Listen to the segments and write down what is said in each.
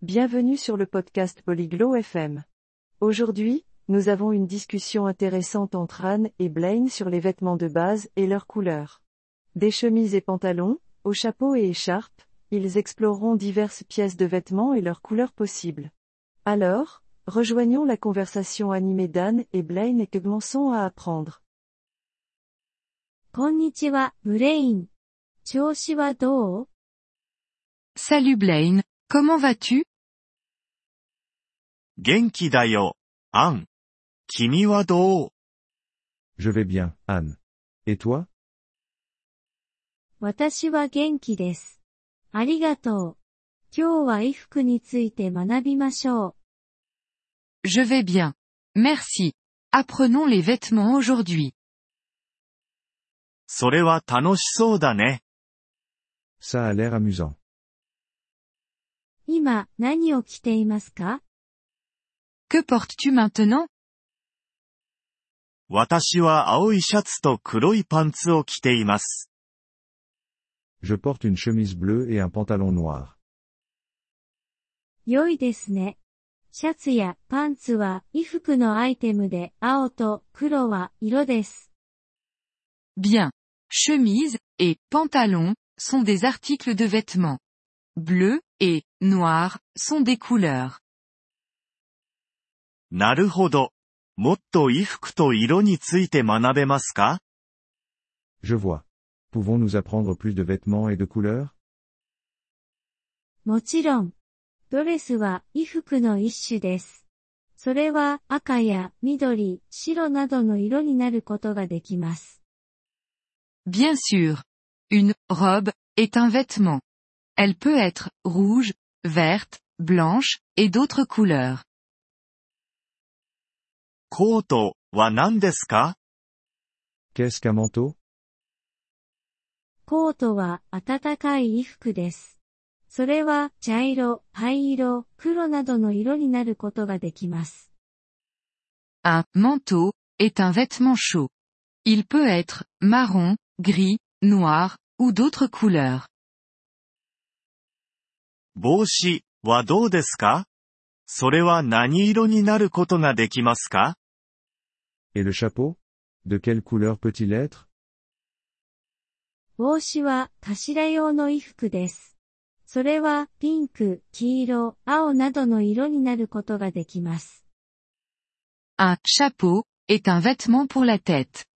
Bienvenue sur le podcast Polyglot FM. Aujourd'hui, nous avons une discussion intéressante entre Anne et Blaine sur les vêtements de base et leurs couleurs. Des chemises et pantalons, aux chapeaux et écharpes, ils exploreront diverses pièces de vêtements et leurs couleurs possibles. Alors, rejoignons la conversation animée d'Anne et Blaine et commençons à apprendre. Blaine. Salut Blaine, comment vas-tu? 元気だよ、アン。君はどう Je vais bien, Anne. Et toi 私は元気です。ありがとう。今日は衣服について学びましょう。Je vais bien. Merci. Apprenons les vêtements aujourd'hui. それは楽しそうだね。Ça a l'air amusant. 今、何を着ていますか Que portes-tu maintenant 私は青いシャツと黒いパンツを着ています。 Je porte une chemise bleue et un pantalon noir. 良いですね。シャツやパンツは衣服のアイテムで青と黒は色です。 Bien. Chemise et pantalon sont des articles de vêtements. Bleu et noir sont des couleurs. なるほど。もっと衣服と色について学べますか Je vois. Pouvons-nous apprendre plus de vêtements et de couleurs もちろん。ドレスは衣服の一種です。それは赤や緑、白などの色になることができます。Bien sûr. Une robe est un vêtement. Elle peut être rouge, verte, blanche, et d'autres couleurs. コートは何ですか Qu'est-ce qu'un manteau コートは暖かい衣服です。それは茶色、灰色、黒などの色になることができます。Un manteau est un vêtement chaud. Il peut être marron, gris, noir, ou d'autres couleurs. 帽子はどうですかそれは何色になることができますか Et le chapeau De quelle couleur peut-il être 帽子は頭用の衣服です。それはピンク、黄色、青などの色になることができます。Un chapeau est un vêtement pour la tête.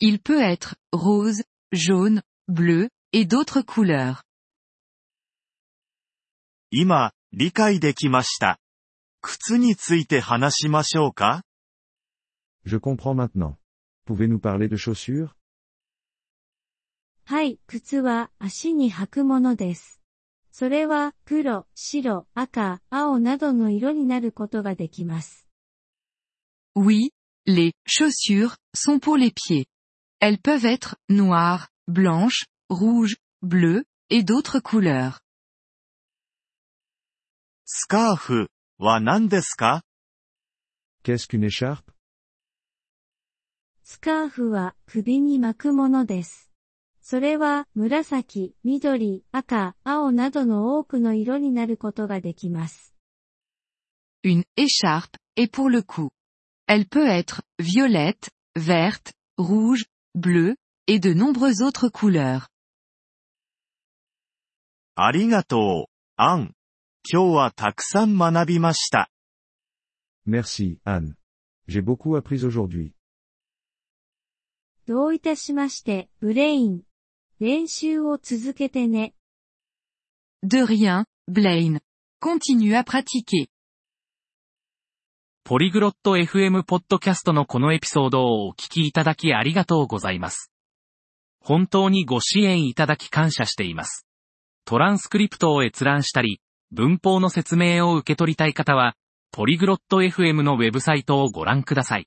Il peut être rose, jaune, bleu, et d'autres couleurs. 今、理解できました。靴について話しましょうか Je comprends maintenant. Pouvez-nous parler de chaussures はい、靴は足に履くものです。それは黒、白、赤、青などの色になることができます。 Oui, les chaussures sont pour les pieds. Elles peuvent être noires, blanches, rouges, bleues, et d'autres couleurs. スカーフは何ですか Qu'est-ce qu'une écharpe スカーフは首に巻くものです。それは紫、緑、赤、青などの多くの色になることができます。 Une écharpe est pour le cou. Elle peut être violette, verte, rouge, bleue, et de nombreuses autres couleurs. ありがとう、アン。今日はたくさん学びました。 Merci, Anne. J'ai beaucoup appris aujourd'hui. どういたしまして、ブレイン。練習を続けてね。De rien, Blaine. Continue à pratiquer. ポリグロット FM ポッドキャストのこのエピソードをお聞きいただきありがとうございます。本当にご支援いただき感謝しています。トランスクリプトを閲覧したり、文法の説明を受け取りたい方は、ポリグロット FM のウェブサイトをご覧ください。